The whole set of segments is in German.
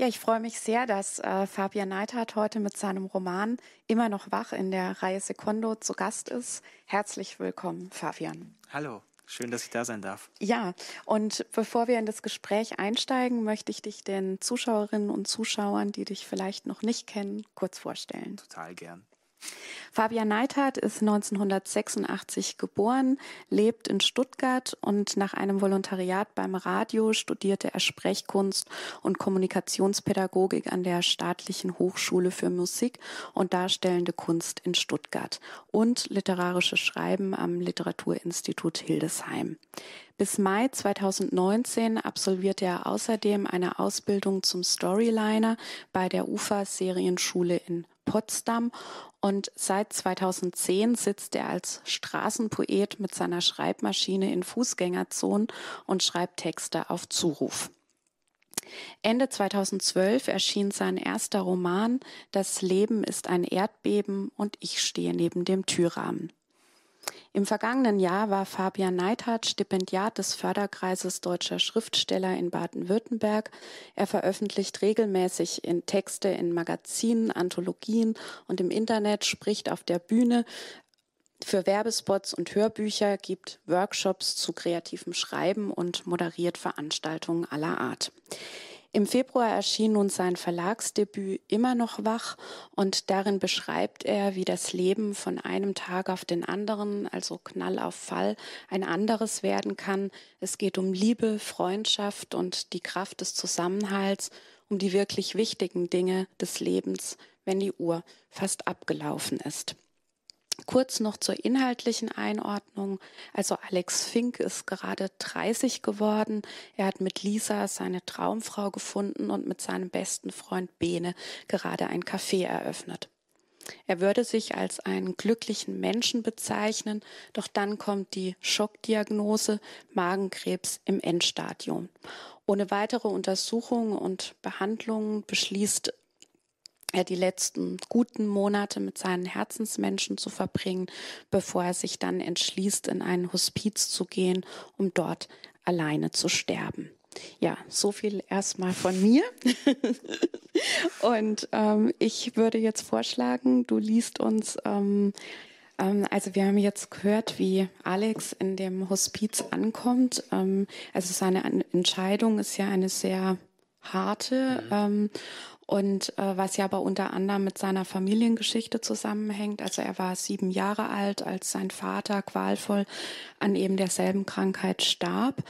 Ja, ich freue mich sehr, dass äh, Fabian Neithardt heute mit seinem Roman Immer noch wach in der Reihe Secondo zu Gast ist. Herzlich willkommen, Fabian. Hallo. Schön, dass ich da sein darf. Ja, und bevor wir in das Gespräch einsteigen, möchte ich dich den Zuschauerinnen und Zuschauern, die dich vielleicht noch nicht kennen, kurz vorstellen. Total gern. Fabian Neithardt ist 1986 geboren, lebt in Stuttgart und nach einem Volontariat beim Radio studierte er Sprechkunst und Kommunikationspädagogik an der Staatlichen Hochschule für Musik und Darstellende Kunst in Stuttgart und literarisches Schreiben am Literaturinstitut Hildesheim. Bis Mai 2019 absolvierte er außerdem eine Ausbildung zum Storyliner bei der UFA Serienschule in Potsdam und seit 2010 sitzt er als Straßenpoet mit seiner Schreibmaschine in Fußgängerzonen und schreibt Texte auf Zuruf. Ende 2012 erschien sein erster Roman Das Leben ist ein Erdbeben und ich stehe neben dem Türrahmen. Im vergangenen Jahr war Fabian Neithardt Stipendiat des Förderkreises Deutscher Schriftsteller in Baden-Württemberg. Er veröffentlicht regelmäßig in Texte in Magazinen, Anthologien und im Internet, spricht auf der Bühne für Werbespots und Hörbücher, gibt Workshops zu kreativem Schreiben und moderiert Veranstaltungen aller Art. Im Februar erschien nun sein Verlagsdebüt Immer noch wach und darin beschreibt er, wie das Leben von einem Tag auf den anderen, also Knall auf Fall, ein anderes werden kann. Es geht um Liebe, Freundschaft und die Kraft des Zusammenhalts, um die wirklich wichtigen Dinge des Lebens, wenn die Uhr fast abgelaufen ist. Kurz noch zur inhaltlichen Einordnung. Also Alex Fink ist gerade 30 geworden. Er hat mit Lisa seine Traumfrau gefunden und mit seinem besten Freund Bene gerade ein Café eröffnet. Er würde sich als einen glücklichen Menschen bezeichnen, doch dann kommt die Schockdiagnose Magenkrebs im Endstadium. Ohne weitere Untersuchungen und Behandlungen beschließt er die letzten guten Monate mit seinen Herzensmenschen zu verbringen, bevor er sich dann entschließt, in einen Hospiz zu gehen, um dort alleine zu sterben. Ja, so viel erstmal von mir. Und ähm, ich würde jetzt vorschlagen, du liest uns, ähm, ähm, also wir haben jetzt gehört, wie Alex in dem Hospiz ankommt. Ähm, also seine Entscheidung ist ja eine sehr harte. Mhm. Und äh, was ja aber unter anderem mit seiner Familiengeschichte zusammenhängt. Also er war sieben Jahre alt, als sein Vater qualvoll an eben derselben Krankheit starb.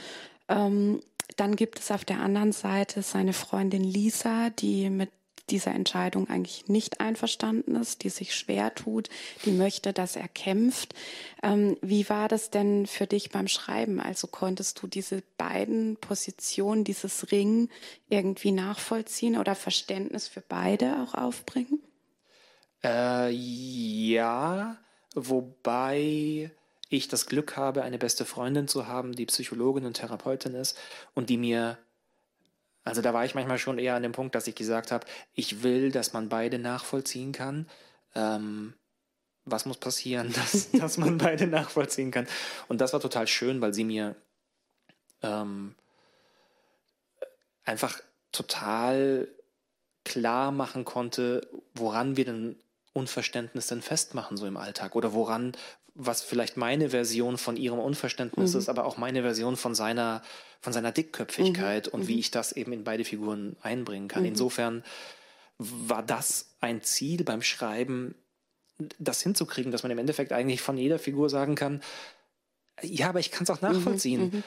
Ähm, dann gibt es auf der anderen Seite seine Freundin Lisa, die mit dieser Entscheidung eigentlich nicht einverstanden ist, die sich schwer tut, die möchte, dass er kämpft. Ähm, wie war das denn für dich beim Schreiben? Also konntest du diese beiden Positionen, dieses Ring irgendwie nachvollziehen oder Verständnis für beide auch aufbringen? Äh, ja, wobei ich das Glück habe, eine beste Freundin zu haben, die Psychologin und Therapeutin ist und die mir also da war ich manchmal schon eher an dem Punkt, dass ich gesagt habe, ich will, dass man beide nachvollziehen kann. Ähm, was muss passieren, dass, dass man beide nachvollziehen kann? Und das war total schön, weil sie mir ähm, einfach total klar machen konnte, woran wir denn Unverständnis denn festmachen so im Alltag oder woran, was vielleicht meine Version von ihrem Unverständnis mhm. ist, aber auch meine Version von seiner, von seiner Dickköpfigkeit mhm. und wie mhm. ich das eben in beide Figuren einbringen kann. Mhm. Insofern war das ein Ziel beim Schreiben, das hinzukriegen, dass man im Endeffekt eigentlich von jeder Figur sagen kann, ja, aber ich kann es auch mhm. nachvollziehen. Mhm.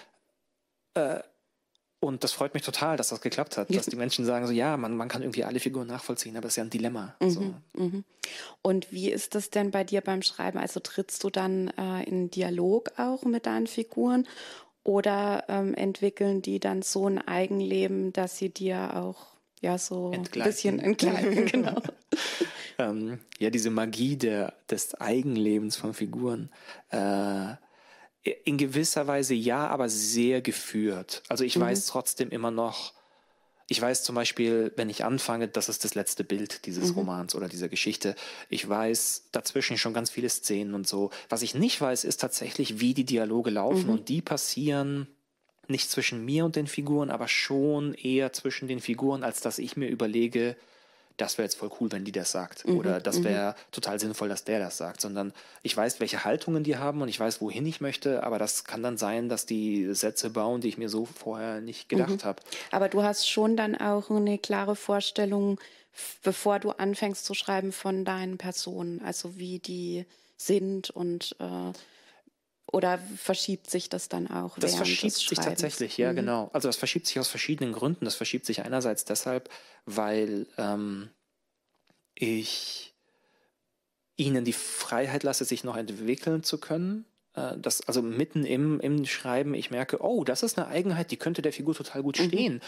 Äh, und das freut mich total, dass das geklappt hat, dass die Menschen sagen so, ja, man, man kann irgendwie alle Figuren nachvollziehen, aber es ist ja ein Dilemma. Mhm, so. mhm. Und wie ist das denn bei dir beim Schreiben? Also trittst du dann äh, in Dialog auch mit deinen Figuren oder ähm, entwickeln die dann so ein Eigenleben, dass sie dir auch ja so ein bisschen entgleiten, genau. ähm, ja, diese Magie der, des Eigenlebens von Figuren. Äh, in gewisser Weise ja, aber sehr geführt. Also ich mhm. weiß trotzdem immer noch, ich weiß zum Beispiel, wenn ich anfange, das ist das letzte Bild dieses mhm. Romans oder dieser Geschichte. Ich weiß dazwischen schon ganz viele Szenen und so. Was ich nicht weiß, ist tatsächlich, wie die Dialoge laufen mhm. und die passieren nicht zwischen mir und den Figuren, aber schon eher zwischen den Figuren, als dass ich mir überlege, das wäre jetzt voll cool, wenn die das sagt. Mhm, oder das wäre mhm. total sinnvoll, dass der das sagt. Sondern ich weiß, welche Haltungen die haben und ich weiß, wohin ich möchte, aber das kann dann sein, dass die Sätze bauen, die ich mir so vorher nicht gedacht mhm. habe. Aber du hast schon dann auch eine klare Vorstellung, bevor du anfängst zu schreiben von deinen Personen, also wie die sind und äh, oder verschiebt sich das dann auch? Das verschiebt sich tatsächlich, ja, mhm. genau. Also das verschiebt sich aus verschiedenen Gründen. Das verschiebt sich einerseits deshalb, weil ähm, ich ihnen die Freiheit lasse, sich noch entwickeln zu können. Äh, das, also mitten im, im Schreiben, ich merke, oh, das ist eine Eigenheit, die könnte der Figur total gut mhm. stehen, mhm.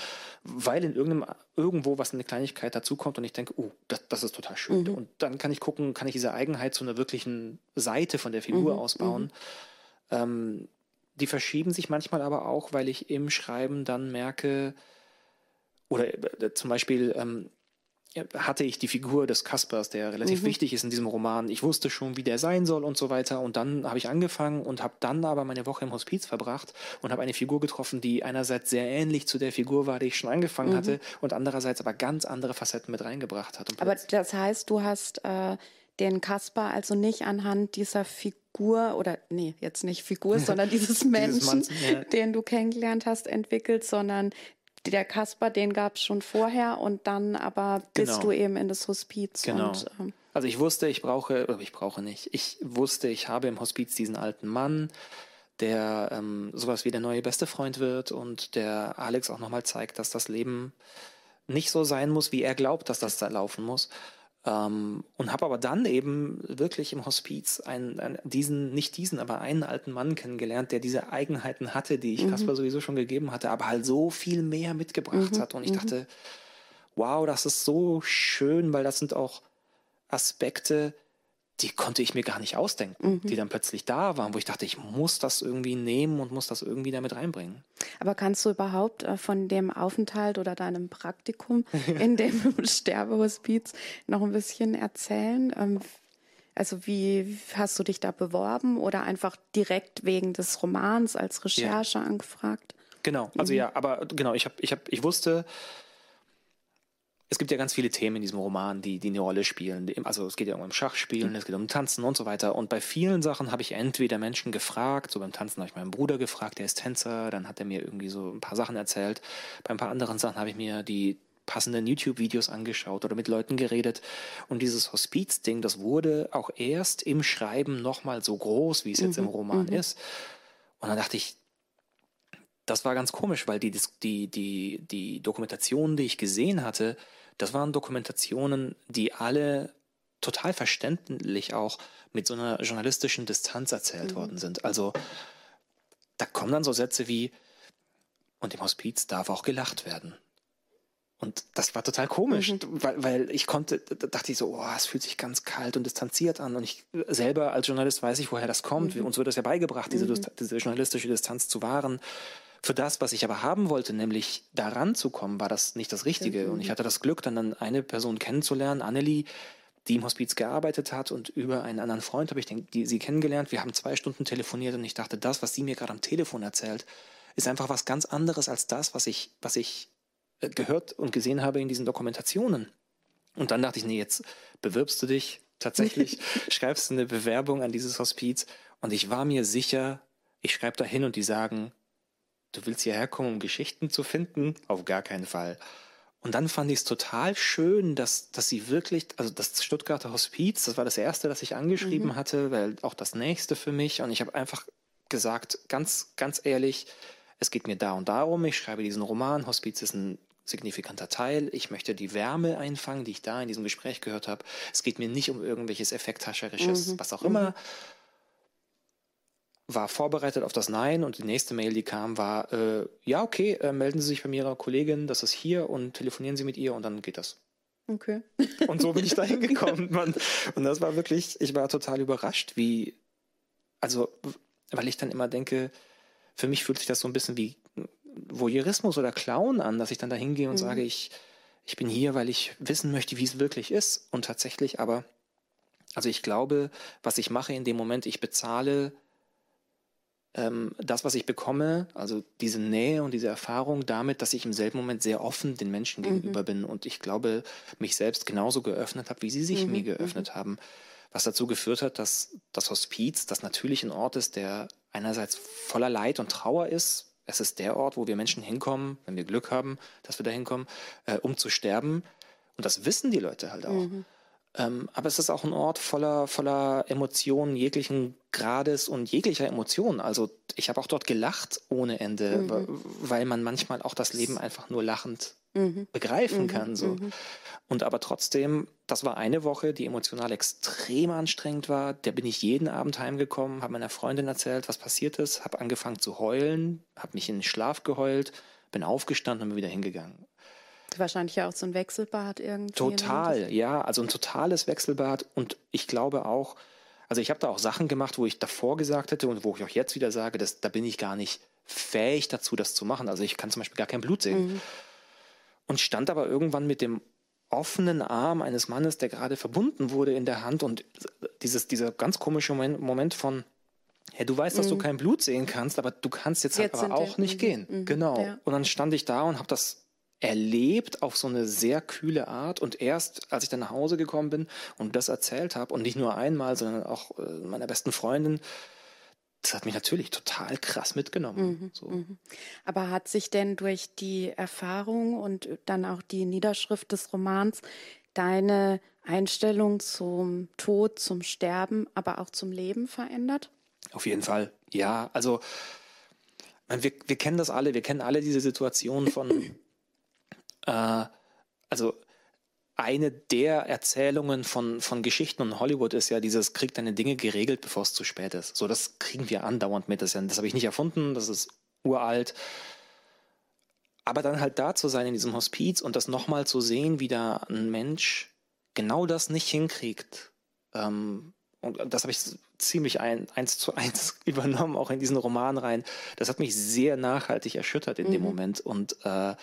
weil in irgendeinem, irgendwo was eine Kleinigkeit dazukommt und ich denke, oh, das, das ist total schön. Mhm. Und dann kann ich gucken, kann ich diese Eigenheit zu einer wirklichen Seite von der Figur mhm. ausbauen. Ähm, die verschieben sich manchmal aber auch, weil ich im Schreiben dann merke, oder äh, zum Beispiel ähm, hatte ich die Figur des Kaspers, der relativ mhm. wichtig ist in diesem Roman. Ich wusste schon, wie der sein soll und so weiter. Und dann habe ich angefangen und habe dann aber meine Woche im Hospiz verbracht und habe eine Figur getroffen, die einerseits sehr ähnlich zu der Figur war, die ich schon angefangen mhm. hatte, und andererseits aber ganz andere Facetten mit reingebracht hat. aber das heißt, du hast äh, den Kasper also nicht anhand dieser Figur oder nee, jetzt nicht Figur, sondern dieses Menschen, dieses Manzen, ja. den du kennengelernt hast, entwickelt, sondern der Kasper, den gab es schon vorher und dann aber bist genau. du eben in das Hospiz. Genau. Und, ähm, also ich wusste, ich brauche, ich brauche nicht. Ich wusste, ich habe im Hospiz diesen alten Mann, der ähm, sowas wie der neue beste Freund wird und der Alex auch nochmal zeigt, dass das Leben nicht so sein muss, wie er glaubt, dass das da laufen muss. Ähm, und habe aber dann eben wirklich im Hospiz einen, einen, diesen, nicht diesen, aber einen alten Mann kennengelernt, der diese Eigenheiten hatte, die ich mhm. Kasper sowieso schon gegeben hatte, aber halt so viel mehr mitgebracht mhm. hat. Und ich mhm. dachte, wow, das ist so schön, weil das sind auch Aspekte, die konnte ich mir gar nicht ausdenken, mhm. die dann plötzlich da waren, wo ich dachte, ich muss das irgendwie nehmen und muss das irgendwie damit reinbringen. Aber kannst du überhaupt äh, von dem Aufenthalt oder deinem Praktikum in dem Sterbehospiz noch ein bisschen erzählen? Ähm, also wie hast du dich da beworben oder einfach direkt wegen des Romans als Recherche ja. angefragt? Genau, also mhm. ja, aber genau, ich habe, ich habe, ich wusste, es gibt ja ganz viele Themen in diesem Roman, die, die eine Rolle spielen. Also es geht ja um Schachspielen, es geht um Tanzen und so weiter. Und bei vielen Sachen habe ich entweder Menschen gefragt, so beim Tanzen habe ich meinen Bruder gefragt, der ist Tänzer, dann hat er mir irgendwie so ein paar Sachen erzählt. Bei ein paar anderen Sachen habe ich mir die passenden YouTube-Videos angeschaut oder mit Leuten geredet. Und dieses Hospiz-Ding, das wurde auch erst im Schreiben nochmal so groß, wie es jetzt mhm. im Roman mhm. ist. Und dann dachte ich, das war ganz komisch, weil die, die, die, die Dokumentationen, die ich gesehen hatte, das waren Dokumentationen, die alle total verständlich auch mit so einer journalistischen Distanz erzählt mhm. worden sind. Also da kommen dann so Sätze wie, und im Hospiz darf auch gelacht werden. Und das war total komisch, mhm. weil, weil ich konnte, da dachte ich so, oh, es fühlt sich ganz kalt und distanziert an. Und ich selber als Journalist weiß ich, woher das kommt. Mhm. Uns wird das ja beigebracht, diese, mhm. diese journalistische Distanz zu wahren. Für das, was ich aber haben wollte, nämlich daran zu kommen, war das nicht das Richtige. Mhm. Und ich hatte das Glück, dann eine Person kennenzulernen, Annelie, die im Hospiz gearbeitet hat und über einen anderen Freund habe ich den, die, sie kennengelernt. Wir haben zwei Stunden telefoniert und ich dachte, das, was sie mir gerade am Telefon erzählt, ist einfach was ganz anderes als das, was ich, was ich äh, gehört und gesehen habe in diesen Dokumentationen. Und dann dachte ich, nee, jetzt bewirbst du dich tatsächlich, schreibst du eine Bewerbung an dieses Hospiz und ich war mir sicher, ich schreibe da hin und die sagen, du willst hierher kommen, um Geschichten zu finden? Auf gar keinen Fall. Und dann fand ich es total schön, dass, dass sie wirklich, also das Stuttgarter Hospiz, das war das erste, das ich angeschrieben mhm. hatte, weil auch das nächste für mich. Und ich habe einfach gesagt, ganz, ganz ehrlich, es geht mir da und darum, ich schreibe diesen Roman, Hospiz ist ein signifikanter Teil. Ich möchte die Wärme einfangen, die ich da in diesem Gespräch gehört habe. Es geht mir nicht um irgendwelches Effekthascherisches, mhm. was auch immer, mhm war vorbereitet auf das Nein und die nächste Mail, die kam, war, äh, ja, okay, äh, melden Sie sich bei Ihrer Kollegin, das ist hier und telefonieren Sie mit ihr und dann geht das. Okay. Und so bin ich da hingekommen. Man. Und das war wirklich, ich war total überrascht, wie, also, weil ich dann immer denke, für mich fühlt sich das so ein bisschen wie Voyeurismus oder Clown an, dass ich dann da hingehe und mhm. sage, ich, ich bin hier, weil ich wissen möchte, wie es wirklich ist. Und tatsächlich aber, also ich glaube, was ich mache in dem Moment, ich bezahle ähm, das, was ich bekomme, also diese Nähe und diese Erfahrung damit, dass ich im selben Moment sehr offen den Menschen mhm. gegenüber bin und ich glaube, mich selbst genauso geöffnet habe, wie sie sich mhm. mir geöffnet mhm. haben. Was dazu geführt hat, dass das Hospiz, das natürlich ein Ort ist, der einerseits voller Leid und Trauer ist. Es ist der Ort, wo wir Menschen hinkommen, wenn wir Glück haben, dass wir da hinkommen, äh, um zu sterben. Und das wissen die Leute halt auch. Mhm. Ähm, aber es ist auch ein Ort voller, voller Emotionen jeglichen Grades und jeglicher Emotionen. Also ich habe auch dort gelacht ohne Ende, mhm. weil man manchmal auch das Leben einfach nur lachend mhm. begreifen mhm. kann. So. Mhm. Und aber trotzdem, das war eine Woche, die emotional extrem anstrengend war. Der bin ich jeden Abend heimgekommen, habe meiner Freundin erzählt, was passiert ist, habe angefangen zu heulen, habe mich in den Schlaf geheult, bin aufgestanden und bin wieder hingegangen. Wahrscheinlich ja auch so ein Wechselbad irgendwie. Total, ja, also ein totales Wechselbad. Und ich glaube auch, also ich habe da auch Sachen gemacht, wo ich davor gesagt hätte und wo ich auch jetzt wieder sage, dass, da bin ich gar nicht fähig dazu, das zu machen. Also ich kann zum Beispiel gar kein Blut sehen. Mhm. Und stand aber irgendwann mit dem offenen Arm eines Mannes, der gerade verbunden wurde in der Hand und dieses, dieser ganz komische Moment, von, ja, du weißt, dass mhm. du kein Blut sehen kannst, aber du kannst jetzt, jetzt halt aber auch nicht mhm. gehen. Mhm. Genau. Ja. Und dann stand ich da und habe das erlebt auf so eine sehr kühle Art. Und erst, als ich dann nach Hause gekommen bin und das erzählt habe, und nicht nur einmal, sondern auch äh, meiner besten Freundin, das hat mich natürlich total krass mitgenommen. Mhm, so. mhm. Aber hat sich denn durch die Erfahrung und dann auch die Niederschrift des Romans deine Einstellung zum Tod, zum Sterben, aber auch zum Leben verändert? Auf jeden Fall, ja. Also wir, wir kennen das alle, wir kennen alle diese Situation von äh, also eine der Erzählungen von, von Geschichten in Hollywood ist ja dieses Krieg deine Dinge geregelt, bevor es zu spät ist. So, das kriegen wir andauernd mit. Das, ja, das habe ich nicht erfunden, das ist uralt. Aber dann halt da zu sein in diesem Hospiz und das nochmal zu sehen, wie da ein Mensch genau das nicht hinkriegt. Ähm, und das habe ich ziemlich ein, eins zu eins übernommen, auch in diesen Roman rein. Das hat mich sehr nachhaltig erschüttert in mhm. dem Moment. Und äh,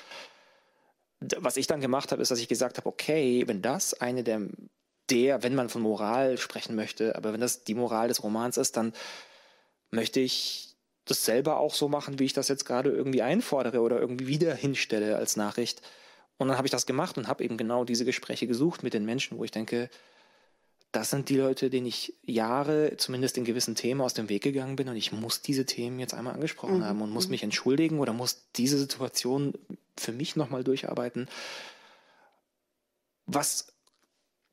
was ich dann gemacht habe, ist, dass ich gesagt habe, okay, wenn das eine der, der, wenn man von Moral sprechen möchte, aber wenn das die Moral des Romans ist, dann möchte ich das selber auch so machen, wie ich das jetzt gerade irgendwie einfordere oder irgendwie wieder hinstelle als Nachricht. Und dann habe ich das gemacht und habe eben genau diese Gespräche gesucht mit den Menschen, wo ich denke, das sind die Leute, denen ich Jahre zumindest in gewissen Themen aus dem Weg gegangen bin und ich muss diese Themen jetzt einmal angesprochen mhm. haben und muss mhm. mich entschuldigen oder muss diese Situation für mich nochmal durcharbeiten. Was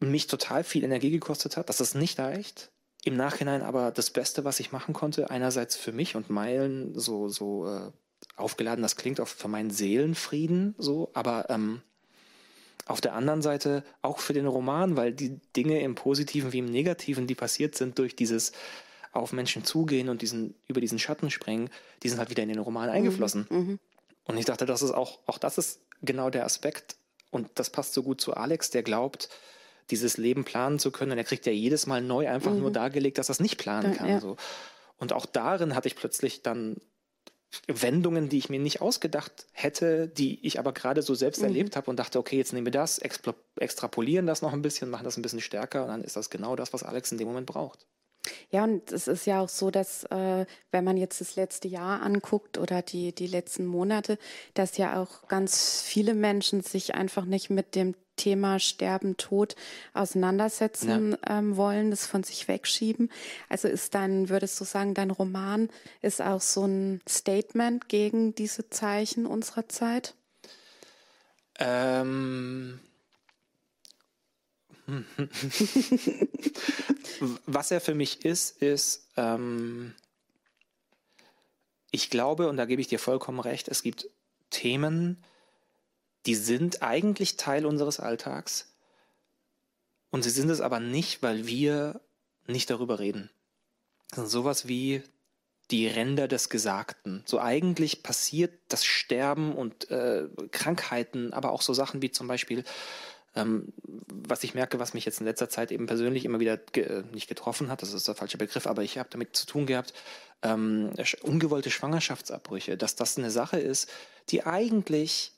mich total viel Energie gekostet hat, dass das nicht reicht. Im Nachhinein aber das Beste, was ich machen konnte, einerseits für mich und Meilen so, so äh, aufgeladen, das klingt auch für meinen Seelenfrieden so, aber ähm, auf der anderen Seite auch für den Roman, weil die Dinge im Positiven wie im Negativen, die passiert sind durch dieses auf Menschen zugehen und diesen, über diesen Schatten springen, die sind halt wieder in den Roman mhm, eingeflossen. Mhm. Und ich dachte, das ist auch, auch das ist genau der Aspekt. Und das passt so gut zu Alex, der glaubt, dieses Leben planen zu können. Und er kriegt ja jedes Mal neu einfach mhm. nur dargelegt, dass er es nicht planen kann. Ja. So. Und auch darin hatte ich plötzlich dann Wendungen, die ich mir nicht ausgedacht hätte, die ich aber gerade so selbst mhm. erlebt habe und dachte, okay, jetzt nehmen wir das, extrapolieren das noch ein bisschen, machen das ein bisschen stärker und dann ist das genau das, was Alex in dem Moment braucht. Ja, und es ist ja auch so, dass äh, wenn man jetzt das letzte Jahr anguckt oder die, die letzten Monate, dass ja auch ganz viele Menschen sich einfach nicht mit dem Thema Sterben, Tod auseinandersetzen ja. ähm, wollen, das von sich wegschieben. Also ist dein, würdest du sagen, dein Roman ist auch so ein Statement gegen diese Zeichen unserer Zeit? Ähm. Was er für mich ist, ist, ähm, ich glaube, und da gebe ich dir vollkommen recht, es gibt Themen, die sind eigentlich Teil unseres Alltags. Und sie sind es aber nicht, weil wir nicht darüber reden. Das ist sowas wie die Ränder des Gesagten. So eigentlich passiert das Sterben und äh, Krankheiten, aber auch so Sachen wie zum Beispiel, ähm, was ich merke, was mich jetzt in letzter Zeit eben persönlich immer wieder ge äh, nicht getroffen hat, das ist der falsche Begriff, aber ich habe damit zu tun gehabt, ähm, ungewollte Schwangerschaftsabbrüche, dass das eine Sache ist, die eigentlich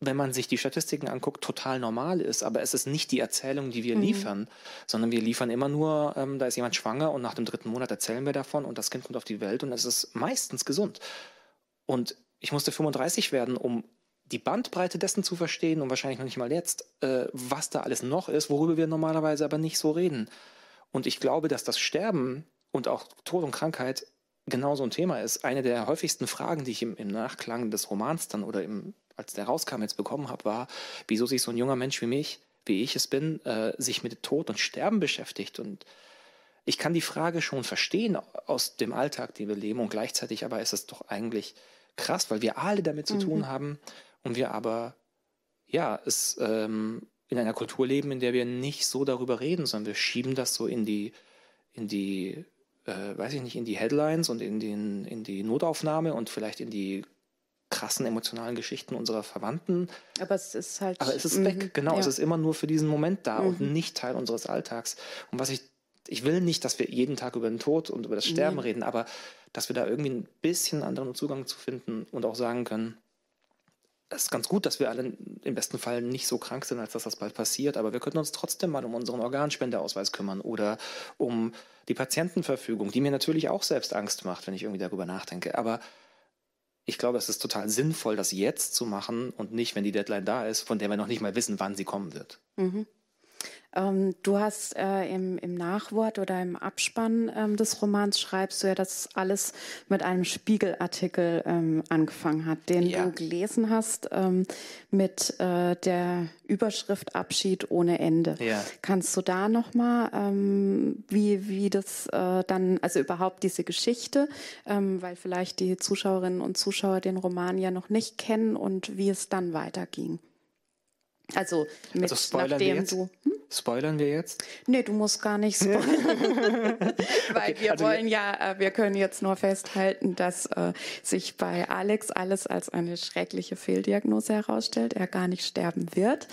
wenn man sich die Statistiken anguckt, total normal ist. Aber es ist nicht die Erzählung, die wir mhm. liefern, sondern wir liefern immer nur, ähm, da ist jemand schwanger und nach dem dritten Monat erzählen wir davon und das Kind kommt auf die Welt und es ist meistens gesund. Und ich musste 35 werden, um die Bandbreite dessen zu verstehen und wahrscheinlich noch nicht mal jetzt, äh, was da alles noch ist, worüber wir normalerweise aber nicht so reden. Und ich glaube, dass das Sterben und auch Tod und Krankheit genau so ein Thema ist. Eine der häufigsten Fragen, die ich im, im Nachklang des Romans dann oder im, als der rauskam, jetzt bekommen habe, war, wieso sich so ein junger Mensch wie mich, wie ich es bin, äh, sich mit Tod und Sterben beschäftigt. Und ich kann die Frage schon verstehen aus dem Alltag, den wir leben. Und gleichzeitig aber ist es doch eigentlich krass, weil wir alle damit zu mhm. tun haben und wir aber, ja, es ähm, in einer Kultur leben, in der wir nicht so darüber reden, sondern wir schieben das so in die, in die äh, weiß ich nicht, in die Headlines und in, den, in die Notaufnahme und vielleicht in die krassen emotionalen Geschichten unserer Verwandten. Aber es ist halt. Aber es ist weg, mhm, genau. Ja. Es ist immer nur für diesen Moment da mhm. und nicht Teil unseres Alltags. Und was ich, ich will nicht, dass wir jeden Tag über den Tod und über das Sterben nee. reden, aber dass wir da irgendwie ein bisschen anderen Zugang zu finden und auch sagen können, es ist ganz gut, dass wir alle im besten Fall nicht so krank sind, als dass das bald passiert, aber wir könnten uns trotzdem mal um unseren Organspendeausweis kümmern oder um die Patientenverfügung, die mir natürlich auch selbst Angst macht, wenn ich irgendwie darüber nachdenke. Aber ich glaube, es ist total sinnvoll, das jetzt zu machen und nicht, wenn die Deadline da ist, von der wir noch nicht mal wissen, wann sie kommen wird. Mhm. Ähm, du hast äh, im, im, Nachwort oder im Abspann ähm, des Romans schreibst du ja, dass alles mit einem Spiegelartikel ähm, angefangen hat, den ja. du gelesen hast ähm, mit äh, der Überschrift Abschied ohne Ende. Ja. Kannst du da nochmal, ähm, wie, wie das äh, dann, also überhaupt diese Geschichte, ähm, weil vielleicht die Zuschauerinnen und Zuschauer den Roman ja noch nicht kennen und wie es dann weiterging? Also, mit, also nachdem du. Hm? Spoilern wir jetzt? Nee, du musst gar nicht spoilern. Weil okay, wir also wollen ja, äh, wir können jetzt nur festhalten, dass äh, sich bei Alex alles als eine schreckliche Fehldiagnose herausstellt, er gar nicht sterben wird.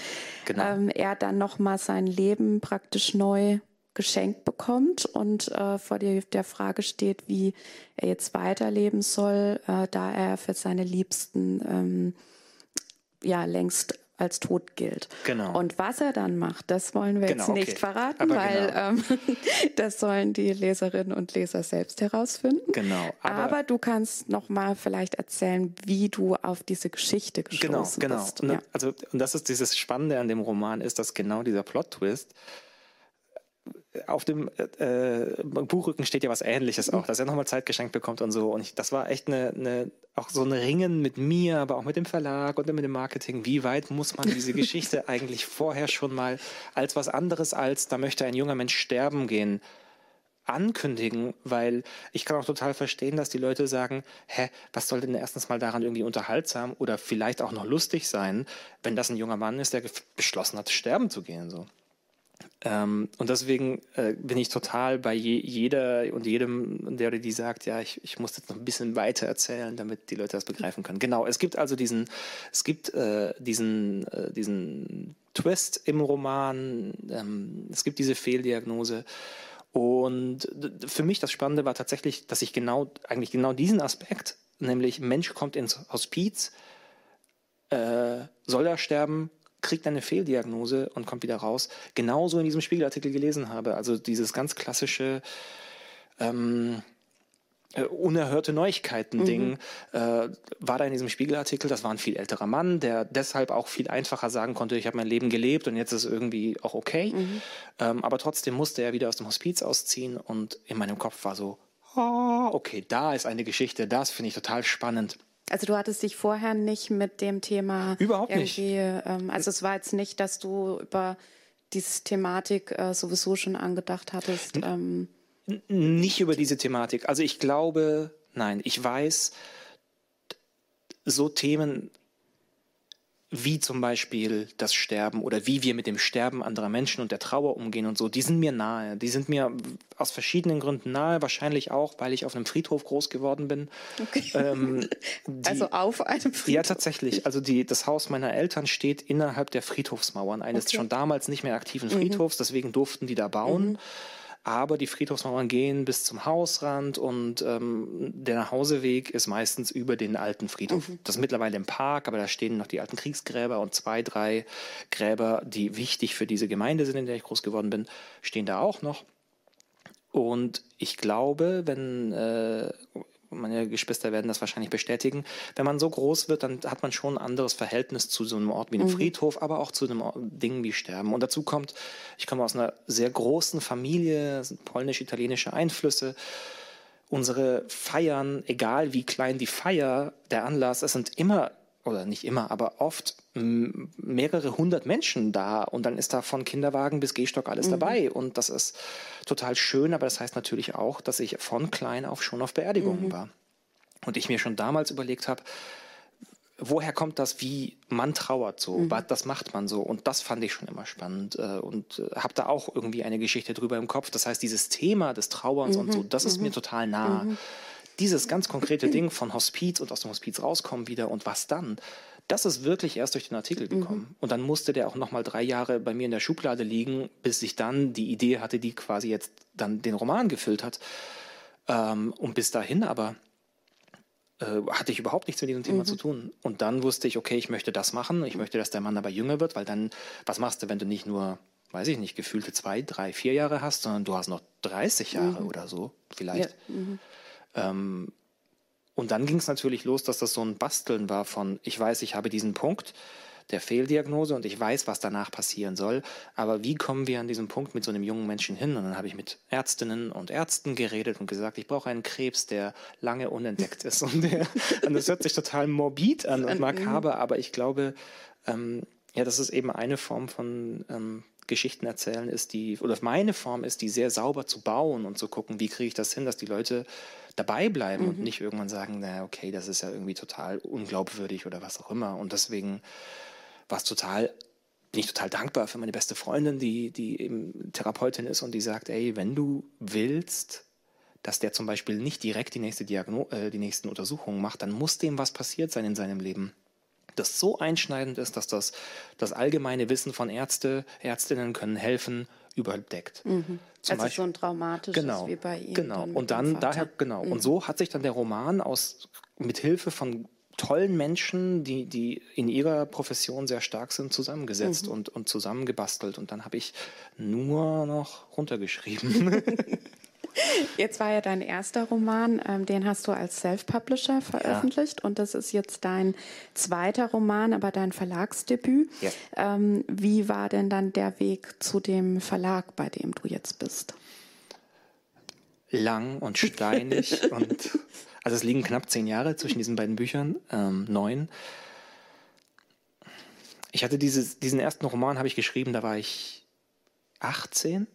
Genau. Ähm, er dann nochmal sein Leben praktisch neu geschenkt bekommt und äh, vor die, der Frage steht, wie er jetzt weiterleben soll, äh, da er für seine Liebsten ähm, ja längst als tot gilt. Genau. Und was er dann macht, das wollen wir genau, jetzt nicht okay. verraten, aber weil genau. ähm, das sollen die Leserinnen und Leser selbst herausfinden. Genau. Aber, aber du kannst noch mal vielleicht erzählen, wie du auf diese Geschichte gestoßen genau, genau. bist. Genau. Ja. Also und das ist dieses Spannende an dem Roman ist, dass genau dieser Plot-Twist auf dem äh, Buchrücken steht ja was Ähnliches auch, dass er nochmal Zeit geschenkt bekommt und so. Und ich, das war echt eine, eine, auch so ein Ringen mit mir, aber auch mit dem Verlag und mit dem Marketing. Wie weit muss man diese Geschichte eigentlich vorher schon mal als was anderes als, da möchte ein junger Mensch sterben gehen, ankündigen, weil ich kann auch total verstehen, dass die Leute sagen, hä, was soll denn erstens mal daran irgendwie unterhaltsam oder vielleicht auch noch lustig sein, wenn das ein junger Mann ist, der beschlossen hat, sterben zu gehen, so. Ähm, und deswegen äh, bin ich total bei je, jeder und jedem, der oder die sagt, ja, ich, ich muss jetzt noch ein bisschen weiter erzählen, damit die Leute das begreifen können. Genau, es gibt also diesen, es gibt äh, diesen, äh, diesen Twist im Roman, ähm, es gibt diese Fehldiagnose. Und für mich das Spannende war tatsächlich, dass ich genau, eigentlich genau diesen Aspekt, nämlich Mensch kommt ins Hospiz, äh, soll er sterben, kriegt eine Fehldiagnose und kommt wieder raus, genauso in diesem Spiegelartikel gelesen habe. Also dieses ganz klassische ähm, äh, unerhörte Neuigkeiten-Ding mhm. äh, war da in diesem Spiegelartikel. Das war ein viel älterer Mann, der deshalb auch viel einfacher sagen konnte, ich habe mein Leben gelebt und jetzt ist es irgendwie auch okay. Mhm. Ähm, aber trotzdem musste er wieder aus dem Hospiz ausziehen und in meinem Kopf war so, oh, okay, da ist eine Geschichte, das finde ich total spannend. Also du hattest dich vorher nicht mit dem Thema überhaupt irgendwie, nicht. Ähm, also es war jetzt nicht, dass du über diese Thematik äh, sowieso schon angedacht hattest. Ähm. Nicht über diese Thematik. Also ich glaube, nein, ich weiß, so Themen wie zum Beispiel das Sterben oder wie wir mit dem Sterben anderer Menschen und der Trauer umgehen und so, die sind mir nahe. Die sind mir aus verschiedenen Gründen nahe, wahrscheinlich auch, weil ich auf einem Friedhof groß geworden bin. Okay. Ähm, die, also auf einem Friedhof? Ja, tatsächlich. Also die, das Haus meiner Eltern steht innerhalb der Friedhofsmauern eines okay. schon damals nicht mehr aktiven mhm. Friedhofs, deswegen durften die da bauen. Mhm. Aber die Friedhofsmauern gehen bis zum Hausrand und ähm, der Nachhauseweg ist meistens über den alten Friedhof. Mhm. Das ist mittlerweile im Park, aber da stehen noch die alten Kriegsgräber und zwei, drei Gräber, die wichtig für diese Gemeinde sind, in der ich groß geworden bin, stehen da auch noch. Und ich glaube, wenn äh, meine Geschwister werden das wahrscheinlich bestätigen. Wenn man so groß wird, dann hat man schon ein anderes Verhältnis zu so einem Ort wie einem mhm. Friedhof, aber auch zu einem Ding wie Sterben. Und dazu kommt, ich komme aus einer sehr großen Familie, polnisch-italienische Einflüsse. Unsere Feiern, egal wie klein die Feier, der Anlass, es sind immer oder nicht immer, aber oft mehrere hundert Menschen da und dann ist da von Kinderwagen bis Gehstock alles mhm. dabei und das ist total schön, aber das heißt natürlich auch, dass ich von klein auf schon auf Beerdigungen mhm. war und ich mir schon damals überlegt habe, woher kommt das, wie man trauert so, mhm. das macht man so und das fand ich schon immer spannend äh, und äh, habe da auch irgendwie eine Geschichte drüber im Kopf. Das heißt, dieses Thema des Trauerns und so, mhm. das ist mir mhm. total nah. Dieses ganz konkrete Ding von Hospiz und aus dem Hospiz rauskommen wieder und was dann, das ist wirklich erst durch den Artikel mhm. gekommen. Mhm. Und dann musste der auch noch mal drei Jahre bei mir in der Schublade liegen, bis ich dann die Idee hatte, die quasi jetzt dann den Roman gefüllt hat. Ähm, und bis dahin aber äh, hatte ich überhaupt nichts mit diesem Thema mhm. zu tun. Und dann wusste ich, okay, ich möchte das machen. Ich möchte, dass der Mann aber jünger wird, weil dann, was machst du, wenn du nicht nur, weiß ich nicht, gefühlte zwei, drei, vier Jahre hast, sondern du hast noch 30 Jahre mhm. oder so vielleicht. Ja. Mhm. Ähm, und dann ging es natürlich los, dass das so ein Basteln war von, ich weiß, ich habe diesen Punkt der Fehldiagnose und ich weiß, was danach passieren soll, aber wie kommen wir an diesem Punkt mit so einem jungen Menschen hin? Und dann habe ich mit Ärztinnen und Ärzten geredet und gesagt, ich brauche einen Krebs, der lange unentdeckt ist. Und, der, und das hört sich total morbid an und makaber, aber ich glaube, ähm, ja, das ist eben eine Form von ähm, Geschichten erzählen ist, die, oder meine Form ist, die sehr sauber zu bauen und zu gucken, wie kriege ich das hin, dass die Leute dabei bleiben mhm. und nicht irgendwann sagen, na okay, das ist ja irgendwie total unglaubwürdig oder was auch immer. Und deswegen war es total, bin ich total dankbar für meine beste Freundin, die, die eben Therapeutin ist und die sagt, ey, wenn du willst, dass der zum Beispiel nicht direkt die nächste Diagno äh, die nächsten Untersuchungen macht, dann muss dem was passiert sein in seinem Leben das so einschneidend ist, dass das das allgemeine Wissen von Ärzte, Ärztinnen können helfen, überdeckt. Mhm. Zum also Beispiel, so ein traumatisches genau, wie bei ihm. Genau. Und dann daher genau. Mhm. Und so hat sich dann der Roman aus mit Hilfe von tollen Menschen, die, die in ihrer Profession sehr stark sind, zusammengesetzt mhm. und, und zusammengebastelt. Und dann habe ich nur noch runtergeschrieben. Jetzt war ja dein erster Roman, ähm, den hast du als Self-Publisher veröffentlicht ja. und das ist jetzt dein zweiter Roman, aber dein Verlagsdebüt. Ja. Ähm, wie war denn dann der Weg zu dem Verlag, bei dem du jetzt bist? Lang und steinig und also es liegen knapp zehn Jahre zwischen diesen beiden Büchern, ähm, neun. Ich hatte dieses, diesen ersten Roman habe ich geschrieben, da war ich 18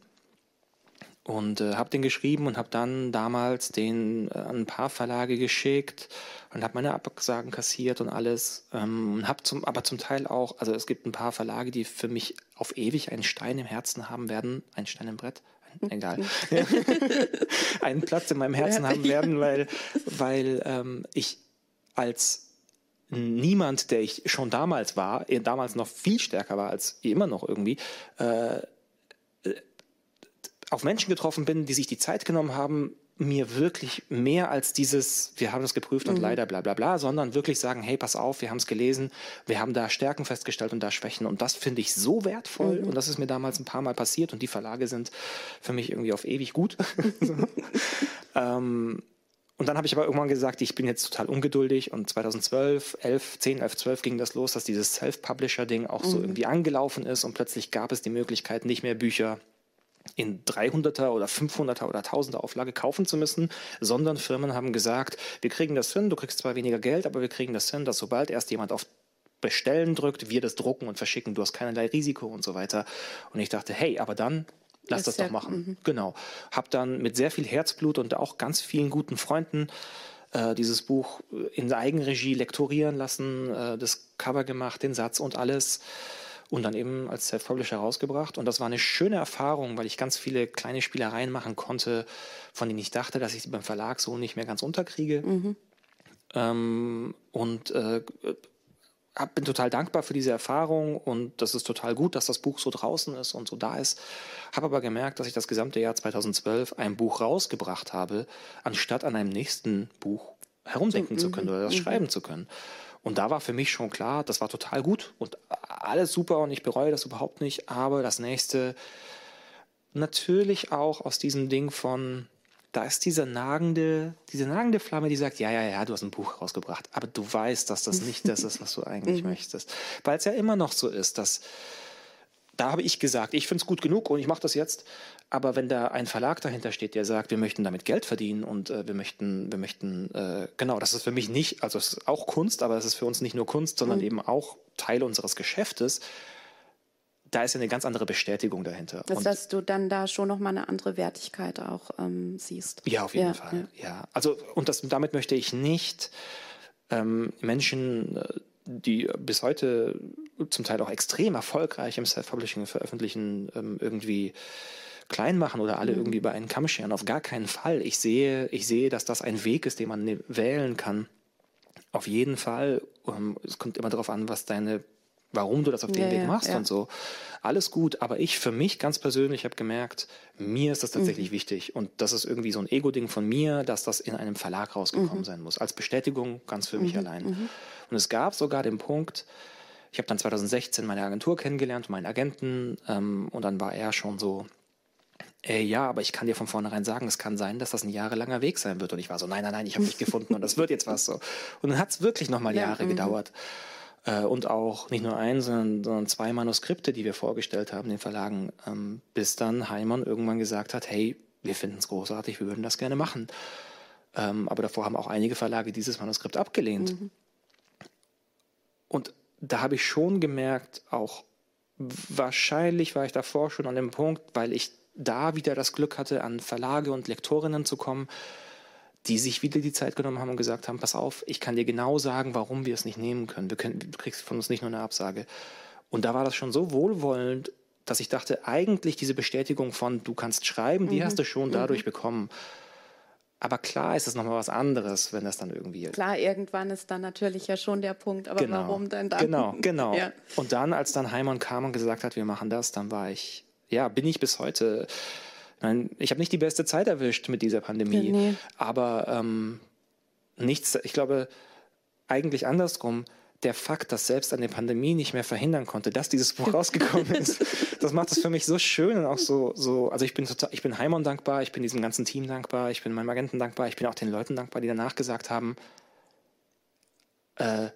und äh, habe den geschrieben und habe dann damals den äh, an ein paar Verlage geschickt und habe meine Absagen kassiert und alles ähm, habe zum aber zum Teil auch also es gibt ein paar Verlage die für mich auf ewig einen Stein im Herzen haben werden ein Stein im Brett ein, egal einen Platz in meinem Herzen haben werden weil weil ähm, ich als niemand der ich schon damals war damals noch viel stärker war als immer noch irgendwie äh, auf Menschen getroffen bin, die sich die Zeit genommen haben, mir wirklich mehr als dieses, wir haben das geprüft und mhm. leider bla bla bla, sondern wirklich sagen, hey, pass auf, wir haben es gelesen, wir haben da Stärken festgestellt und da Schwächen. Und das finde ich so wertvoll. Mhm. Und das ist mir damals ein paar Mal passiert und die Verlage sind für mich irgendwie auf ewig gut. ähm, und dann habe ich aber irgendwann gesagt, ich bin jetzt total ungeduldig und 2012, 11, 10, 11, 12 ging das los, dass dieses Self-Publisher-Ding auch mhm. so irgendwie angelaufen ist und plötzlich gab es die Möglichkeit, nicht mehr Bücher in 300er oder 500er oder 1000er Auflage kaufen zu müssen, sondern Firmen haben gesagt, wir kriegen das hin, du kriegst zwar weniger Geld, aber wir kriegen das hin, dass sobald erst jemand auf Bestellen drückt, wir das drucken und verschicken, du hast keinerlei Risiko und so weiter. Und ich dachte, hey, aber dann lass das, das doch machen. Mhm. Genau. Hab dann mit sehr viel Herzblut und auch ganz vielen guten Freunden äh, dieses Buch in Eigenregie lektorieren lassen, äh, das Cover gemacht, den Satz und alles und dann eben als Self-Publisher rausgebracht. Und das war eine schöne Erfahrung, weil ich ganz viele kleine Spielereien machen konnte, von denen ich dachte, dass ich sie beim Verlag so nicht mehr ganz unterkriege. Mhm. Ähm, und äh, hab, bin total dankbar für diese Erfahrung und das ist total gut, dass das Buch so draußen ist und so da ist. Habe aber gemerkt, dass ich das gesamte Jahr 2012 ein Buch rausgebracht habe, anstatt an einem nächsten Buch herumdenken mhm. zu können oder das mhm. schreiben zu können. Und da war für mich schon klar, das war total gut und alles super und ich bereue das überhaupt nicht. Aber das nächste, natürlich auch aus diesem Ding von, da ist diese nagende, diese nagende Flamme, die sagt, ja, ja, ja, du hast ein Buch rausgebracht, aber du weißt, dass das nicht das ist, was du eigentlich mhm. möchtest. Weil es ja immer noch so ist, dass da habe ich gesagt, ich finde es gut genug und ich mache das jetzt. Aber wenn da ein Verlag dahinter steht, der sagt, wir möchten damit Geld verdienen und äh, wir möchten, wir möchten, äh, genau, das ist für mich nicht, also es ist auch Kunst, aber es ist für uns nicht nur Kunst, sondern mhm. eben auch Teil unseres Geschäftes. Da ist eine ganz andere Bestätigung dahinter. Das heißt, du dann da schon nochmal eine andere Wertigkeit auch ähm, siehst. Ja, auf jeden ja, Fall. Ja. ja. Also, und das, damit möchte ich nicht ähm, Menschen äh, die bis heute zum Teil auch extrem erfolgreich im Self-Publishing veröffentlichen, ähm, irgendwie klein machen oder alle mhm. irgendwie über einen Kamm scheren. Auf gar keinen Fall. Ich sehe, ich sehe, dass das ein Weg ist, den man ne, wählen kann. Auf jeden Fall. Ähm, es kommt immer darauf an, was deine, warum du das auf ja, Weg machst und so. Alles gut. Aber ich für mich ganz persönlich habe gemerkt, mir ist das tatsächlich mhm. wichtig. Und das ist irgendwie so ein Ego-Ding von mir, dass das in einem Verlag rausgekommen mhm. sein muss. Als Bestätigung ganz für mich mhm. allein. Mhm. Und es gab sogar den Punkt, ich habe dann 2016 meine Agentur kennengelernt, meinen Agenten, ähm, und dann war er schon so, äh, ja, aber ich kann dir von vornherein sagen, es kann sein, dass das ein jahrelanger Weg sein wird. Und ich war so, nein, nein, nein, ich habe dich gefunden und das wird jetzt was so. Und dann hat es wirklich nochmal Jahre ja, gedauert. Äh, und auch nicht nur ein, sondern, sondern, zwei Manuskripte, die wir vorgestellt haben, den Verlagen, ähm, bis dann Heimann irgendwann gesagt hat, hey, wir finden es großartig, wir würden das gerne machen. Ähm, aber davor haben auch einige Verlage dieses Manuskript abgelehnt. Mhm. Und da habe ich schon gemerkt, auch wahrscheinlich war ich davor schon an dem Punkt, weil ich da wieder das Glück hatte, an Verlage und Lektorinnen zu kommen, die sich wieder die Zeit genommen haben und gesagt haben, pass auf, ich kann dir genau sagen, warum wir es nicht nehmen können. Wir können du kriegst von uns nicht nur eine Absage. Und da war das schon so wohlwollend, dass ich dachte, eigentlich diese Bestätigung von, du kannst schreiben, die mhm. hast du schon dadurch mhm. bekommen. Aber klar ist es nochmal was anderes, wenn das dann irgendwie. Klar, irgendwann ist dann natürlich ja schon der Punkt, aber genau, warum denn dann? Genau, genau. Ja. Und dann, als dann Heimann kam und gesagt hat, wir machen das, dann war ich, ja, bin ich bis heute. Nein, ich habe nicht die beste Zeit erwischt mit dieser Pandemie, nee. aber ähm, nichts, ich glaube, eigentlich andersrum der Fakt, dass selbst eine Pandemie nicht mehr verhindern konnte, dass dieses Buch rausgekommen ist, das macht es für mich so schön und auch so, so, also ich bin total, ich bin Heimon dankbar, ich bin diesem ganzen Team dankbar, ich bin meinem Agenten dankbar, ich bin auch den Leuten dankbar, die danach gesagt haben, äh,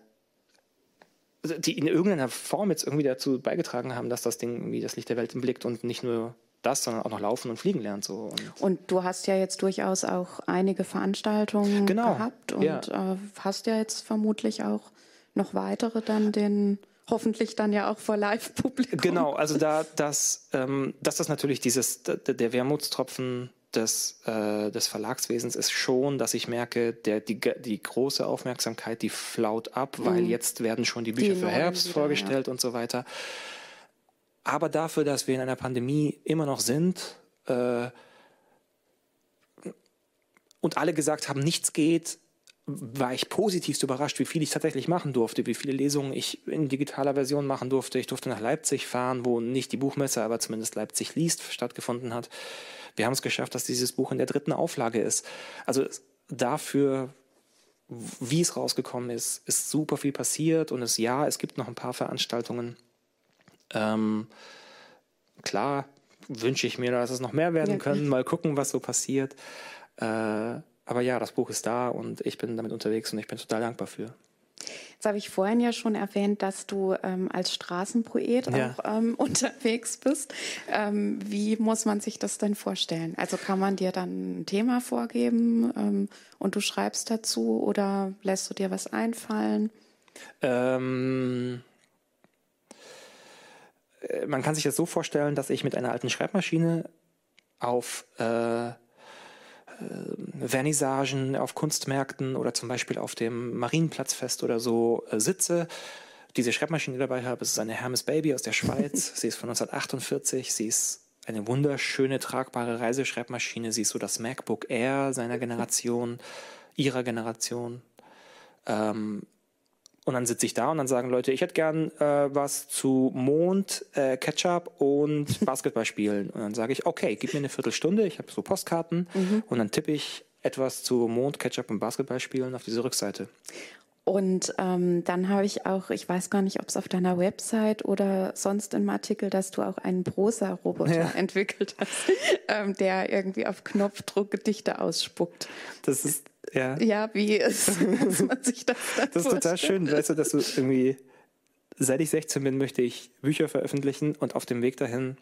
die in irgendeiner Form jetzt irgendwie dazu beigetragen haben, dass das Ding irgendwie das Licht der Welt blickt und nicht nur das, sondern auch noch laufen und fliegen lernt. So. Und, und du hast ja jetzt durchaus auch einige Veranstaltungen genau, gehabt und ja. Äh, hast ja jetzt vermutlich auch noch weitere dann den hoffentlich dann ja auch vor Live-Publikum. Genau, also da das, ähm, dass das natürlich dieses der Wermutstropfen des, äh, des Verlagswesens ist schon, dass ich merke, der, die, die große Aufmerksamkeit, die flaut ab, weil mhm. jetzt werden schon die Bücher die für Herbst wieder, vorgestellt ja. und so weiter. Aber dafür, dass wir in einer Pandemie immer noch sind äh, und alle gesagt haben, nichts geht, war ich positivst überrascht, wie viel ich tatsächlich machen durfte, wie viele Lesungen ich in digitaler Version machen durfte. Ich durfte nach Leipzig fahren, wo nicht die Buchmesse, aber zumindest Leipzig liest stattgefunden hat. Wir haben es geschafft, dass dieses Buch in der dritten Auflage ist. Also dafür, wie es rausgekommen ist, ist super viel passiert und es ja, es gibt noch ein paar Veranstaltungen. Ähm, klar wünsche ich mir, dass es noch mehr werden können. Mal gucken, was so passiert. Äh, aber ja, das Buch ist da und ich bin damit unterwegs und ich bin total dankbar für. Jetzt habe ich vorhin ja schon erwähnt, dass du ähm, als Straßenpoet ja. auch ähm, unterwegs bist. Ähm, wie muss man sich das denn vorstellen? Also kann man dir dann ein Thema vorgeben ähm, und du schreibst dazu oder lässt du dir was einfallen? Ähm, äh, man kann sich das so vorstellen, dass ich mit einer alten Schreibmaschine auf äh, äh, Vernissagen auf Kunstmärkten oder zum Beispiel auf dem Marienplatzfest oder so äh, sitze, diese Schreibmaschine dabei habe. Es ist eine Hermes Baby aus der Schweiz. sie ist von 1948. Sie ist eine wunderschöne, tragbare Reiseschreibmaschine. Sie ist so das MacBook Air seiner Generation, ihrer Generation. Ähm, und dann sitze ich da und dann sagen Leute, ich hätte gern äh, was zu Mond, äh, Ketchup und Basketball spielen. Und dann sage ich, okay, gib mir eine Viertelstunde, ich habe so Postkarten mhm. und dann tippe ich etwas zu Mond, Ketchup und Basketball spielen auf diese Rückseite. Und ähm, dann habe ich auch, ich weiß gar nicht, ob es auf deiner Website oder sonst im Artikel, dass du auch einen Prosa-Roboter ja. entwickelt hast, ähm, der irgendwie auf Knopfdruck Gedichte ausspuckt. Das ist, ja. Ja, wie ist, man sich das dann Das ist total schön, weißt du, dass du irgendwie, seit ich 16 bin, möchte ich Bücher veröffentlichen und auf dem Weg dahin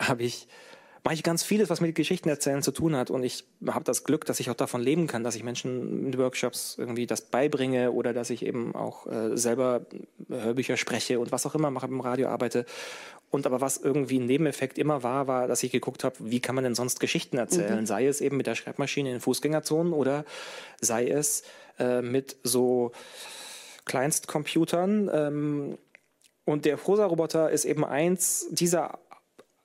habe ich mache ich ganz vieles, was mit Geschichten erzählen zu tun hat. Und ich habe das Glück, dass ich auch davon leben kann, dass ich Menschen in Workshops irgendwie das beibringe oder dass ich eben auch äh, selber Hörbücher spreche und was auch immer mache, im Radio arbeite. Und aber was irgendwie ein Nebeneffekt immer war, war, dass ich geguckt habe, wie kann man denn sonst Geschichten erzählen? Mhm. Sei es eben mit der Schreibmaschine in Fußgängerzonen oder sei es äh, mit so Kleinstcomputern. Ähm, und der Prosa-Roboter ist eben eins dieser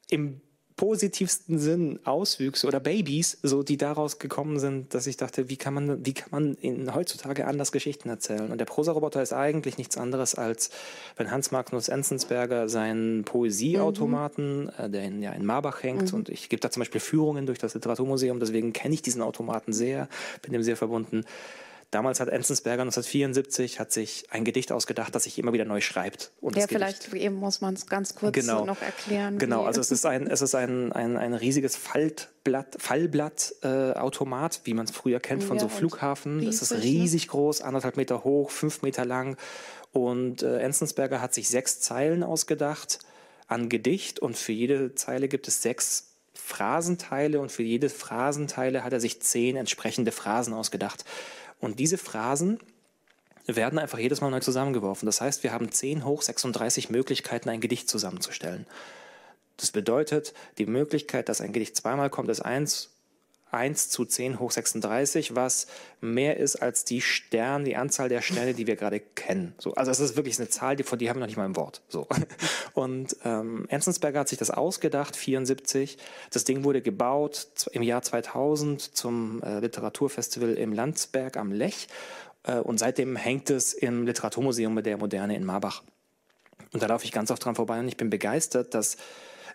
im positivsten Sinn Auswüchse oder Babys, so die daraus gekommen sind, dass ich dachte, wie kann man, wie kann man in, heutzutage anders Geschichten erzählen? Und der Prosa-Roboter ist eigentlich nichts anderes als, wenn Hans Magnus Enzensberger seinen Poesieautomaten, mhm. äh, der in, ja, in Marbach hängt, mhm. und ich gebe da zum Beispiel Führungen durch das Literaturmuseum, deswegen kenne ich diesen Automaten sehr, bin dem sehr verbunden. Damals hat Enzensberger 1974 hat sich ein Gedicht ausgedacht, das sich immer wieder neu schreibt. Und ja, vielleicht Gedicht, eben muss man es ganz kurz genau, noch erklären. Genau, also es ist ein, es ist ein, ein, ein riesiges Faltblatt, Fallblattautomat, äh, wie man es früher kennt von ja, so Flughafen. Das ist ne? riesig groß, anderthalb Meter hoch, fünf Meter lang. Und äh, Enzensberger hat sich sechs Zeilen ausgedacht an Gedicht und für jede Zeile gibt es sechs Phrasenteile und für jede Phrasenteile hat er sich zehn entsprechende Phrasen ausgedacht. Und diese Phrasen werden einfach jedes Mal neu zusammengeworfen. Das heißt, wir haben 10 hoch 36 Möglichkeiten, ein Gedicht zusammenzustellen. Das bedeutet, die Möglichkeit, dass ein Gedicht zweimal kommt, ist 1 1 zu 10 hoch 36, was mehr ist als die Sterne, die Anzahl der Sterne, die wir gerade kennen. So, also es ist wirklich eine Zahl, die, von die haben wir noch nicht mal im Wort. So. Und ähm, Enzensberger hat sich das ausgedacht, 74. Das Ding wurde gebaut im Jahr 2000 zum äh, Literaturfestival im Landsberg am Lech. Äh, und seitdem hängt es im Literaturmuseum der Moderne in Marbach. Und da laufe ich ganz oft dran vorbei und ich bin begeistert, dass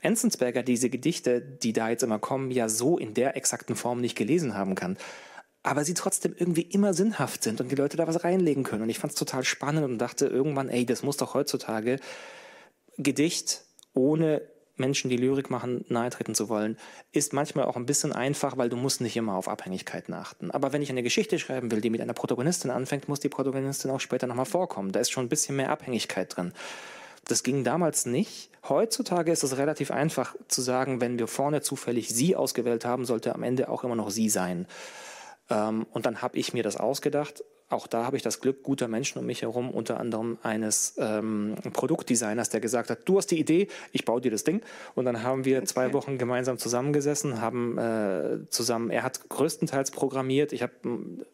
Enzensberger diese Gedichte, die da jetzt immer kommen, ja so in der exakten Form nicht gelesen haben kann. Aber sie trotzdem irgendwie immer sinnhaft sind und die Leute da was reinlegen können. Und ich fand es total spannend und dachte irgendwann, ey, das muss doch heutzutage Gedicht ohne Menschen, die Lyrik machen, nahetreten zu wollen, ist manchmal auch ein bisschen einfach, weil du musst nicht immer auf Abhängigkeiten achten. Aber wenn ich eine Geschichte schreiben will, die mit einer Protagonistin anfängt, muss die Protagonistin auch später nochmal vorkommen. Da ist schon ein bisschen mehr Abhängigkeit drin. Das ging damals nicht. Heutzutage ist es relativ einfach zu sagen, wenn wir vorne zufällig sie ausgewählt haben, sollte am Ende auch immer noch sie sein. Ähm, und dann habe ich mir das ausgedacht. Auch da habe ich das Glück guter Menschen um mich herum, unter anderem eines ähm, Produktdesigners, der gesagt hat, du hast die Idee, ich baue dir das Ding. Und dann haben wir okay. zwei Wochen gemeinsam zusammengesessen, haben äh, zusammen, er hat größtenteils programmiert, ich habe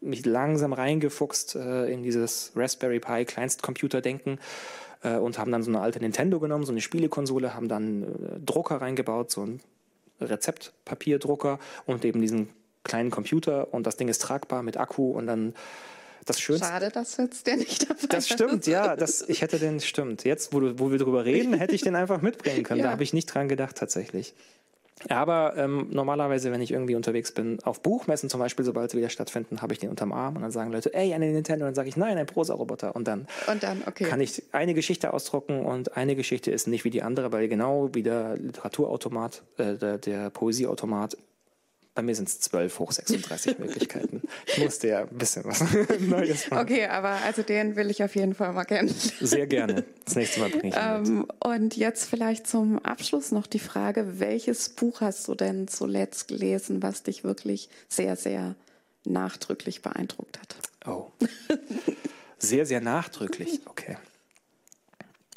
mich langsam reingefuchst äh, in dieses Raspberry Pi Kleinstcomputer-Denken äh, und haben dann so eine alte Nintendo genommen, so eine Spielekonsole, haben dann äh, Drucker reingebaut, so ein Rezeptpapierdrucker und eben diesen kleinen Computer und das Ding ist tragbar mit Akku und dann das Schönste. Schade, dass jetzt der nicht dabei Das stimmt, ja. Das, ich hätte den, stimmt. Jetzt, wo, wo wir drüber reden, hätte ich den einfach mitbringen können. Ja. Da habe ich nicht dran gedacht, tatsächlich. Aber ähm, normalerweise, wenn ich irgendwie unterwegs bin, auf Buchmessen zum Beispiel, sobald sie wieder stattfinden, habe ich den unterm Arm und dann sagen Leute, ey, eine Nintendo. Und dann sage ich, nein, ein Prosa-Roboter. Und dann, und dann okay. kann ich eine Geschichte ausdrucken und eine Geschichte ist nicht wie die andere, weil genau wie der Literaturautomat, äh, der, der Poesieautomat bei mir sind es 12 hoch 36 Möglichkeiten. Ich musste ja ein bisschen was Neues machen. Okay, aber also den will ich auf jeden Fall mal kennen. Sehr gerne. Das nächste Mal bringe ich ihn ähm, Und jetzt vielleicht zum Abschluss noch die Frage, welches Buch hast du denn zuletzt gelesen, was dich wirklich sehr, sehr nachdrücklich beeindruckt hat? Oh. Sehr, sehr nachdrücklich. Okay.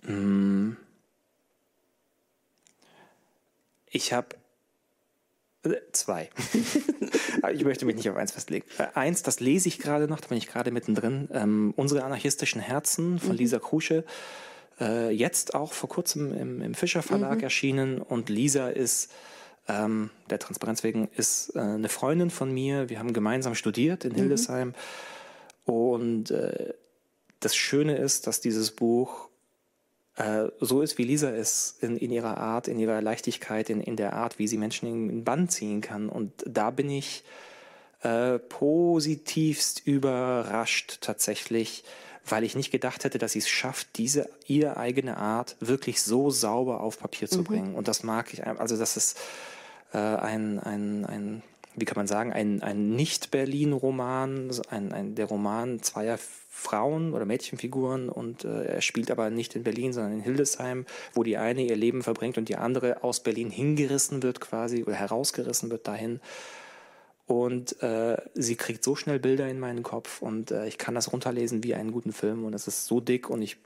Hm. Ich habe Zwei. ich möchte mich nicht auf eins festlegen. Äh, eins, das lese ich gerade noch, da bin ich gerade mittendrin. Ähm, Unsere anarchistischen Herzen von mhm. Lisa Krusche. Äh, jetzt auch vor kurzem im, im Fischer Verlag mhm. erschienen. Und Lisa ist, ähm, der Transparenz wegen, ist äh, eine Freundin von mir. Wir haben gemeinsam studiert in mhm. Hildesheim. Und äh, das Schöne ist, dass dieses Buch äh, so ist, wie Lisa ist, in, in ihrer Art, in ihrer Leichtigkeit, in, in der Art, wie sie Menschen in den Bann ziehen kann. Und da bin ich äh, positivst überrascht tatsächlich, weil ich nicht gedacht hätte, dass sie es schafft, diese ihre eigene Art wirklich so sauber auf Papier zu mhm. bringen. Und das mag ich. Also das ist äh, ein, ein, ein wie kann man sagen, ein, ein Nicht-Berlin-Roman, ein, ein, der Roman zweier Frauen oder Mädchenfiguren und äh, er spielt aber nicht in Berlin, sondern in Hildesheim, wo die eine ihr Leben verbringt und die andere aus Berlin hingerissen wird quasi oder herausgerissen wird dahin. Und äh, sie kriegt so schnell Bilder in meinen Kopf und äh, ich kann das runterlesen wie einen guten Film und es ist so dick und ich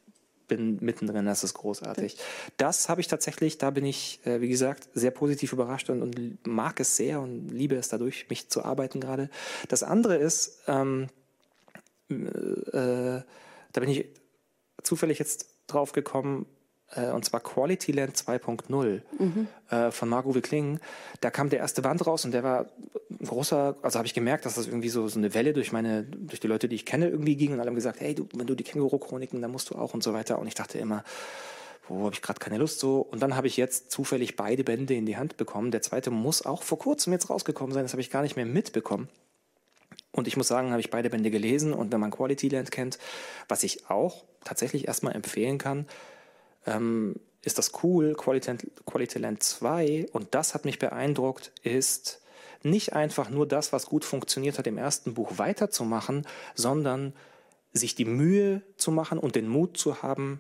bin mittendrin, das ist großartig. Das habe ich tatsächlich, da bin ich, äh, wie gesagt, sehr positiv überrascht und, und, mag es sehr und liebe es dadurch, mich zu arbeiten gerade. Das andere ist, ähm, äh, da bin ich zufällig jetzt drauf gekommen, äh, und zwar Quality Land 2.0 mhm. äh, von Margot Kling. Da kam der erste Band raus und der war ein großer, also habe ich gemerkt, dass das irgendwie so, so eine Welle durch meine, durch die Leute, die ich kenne, irgendwie ging und alle haben gesagt, hey, du, wenn du die Känguru-Chroniken, dann musst du auch und so weiter. Und ich dachte immer, wo habe ich gerade keine Lust so. Und dann habe ich jetzt zufällig beide Bände in die Hand bekommen. Der zweite muss auch vor kurzem jetzt rausgekommen sein, das habe ich gar nicht mehr mitbekommen. Und ich muss sagen, habe ich beide Bände gelesen und wenn man Quality Land kennt, was ich auch tatsächlich erstmal empfehlen kann, ähm, ist das cool. Quality, Quality Land 2, und das hat mich beeindruckt, ist nicht einfach nur das, was gut funktioniert hat im ersten Buch weiterzumachen, sondern sich die Mühe zu machen und den Mut zu haben,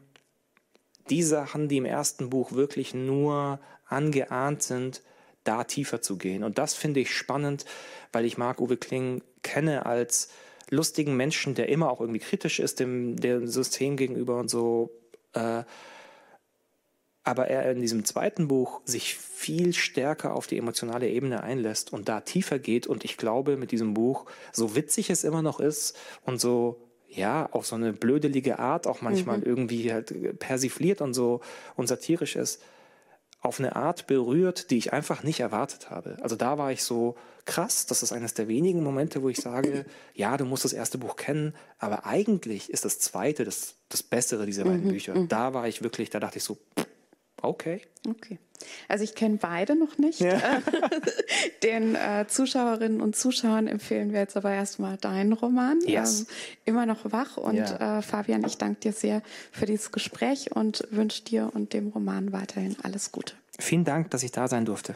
die Sachen, die im ersten Buch wirklich nur angeahnt sind, da tiefer zu gehen. Und das finde ich spannend, weil ich Marc Uwe Kling kenne als lustigen Menschen, der immer auch irgendwie kritisch ist dem, dem System gegenüber und so. Äh, aber er in diesem zweiten Buch sich viel stärker auf die emotionale Ebene einlässt und da tiefer geht. Und ich glaube, mit diesem Buch, so witzig es immer noch ist und so, ja, auf so eine blödelige Art auch manchmal mhm. irgendwie halt persifliert und so und satirisch ist, auf eine Art berührt, die ich einfach nicht erwartet habe. Also da war ich so krass, das ist eines der wenigen Momente, wo ich sage, ja, du musst das erste Buch kennen, aber eigentlich ist das zweite das, das Bessere dieser beiden mhm. Bücher. Mhm. Da war ich wirklich, da dachte ich so, pff, Okay. Okay. Also ich kenne beide noch nicht. Ja. Den äh, Zuschauerinnen und Zuschauern empfehlen wir jetzt aber erstmal deinen Roman. Yes. Ähm, immer noch wach. Und ja. äh, Fabian, ich danke dir sehr für dieses Gespräch und wünsche dir und dem Roman weiterhin alles Gute. Vielen Dank, dass ich da sein durfte.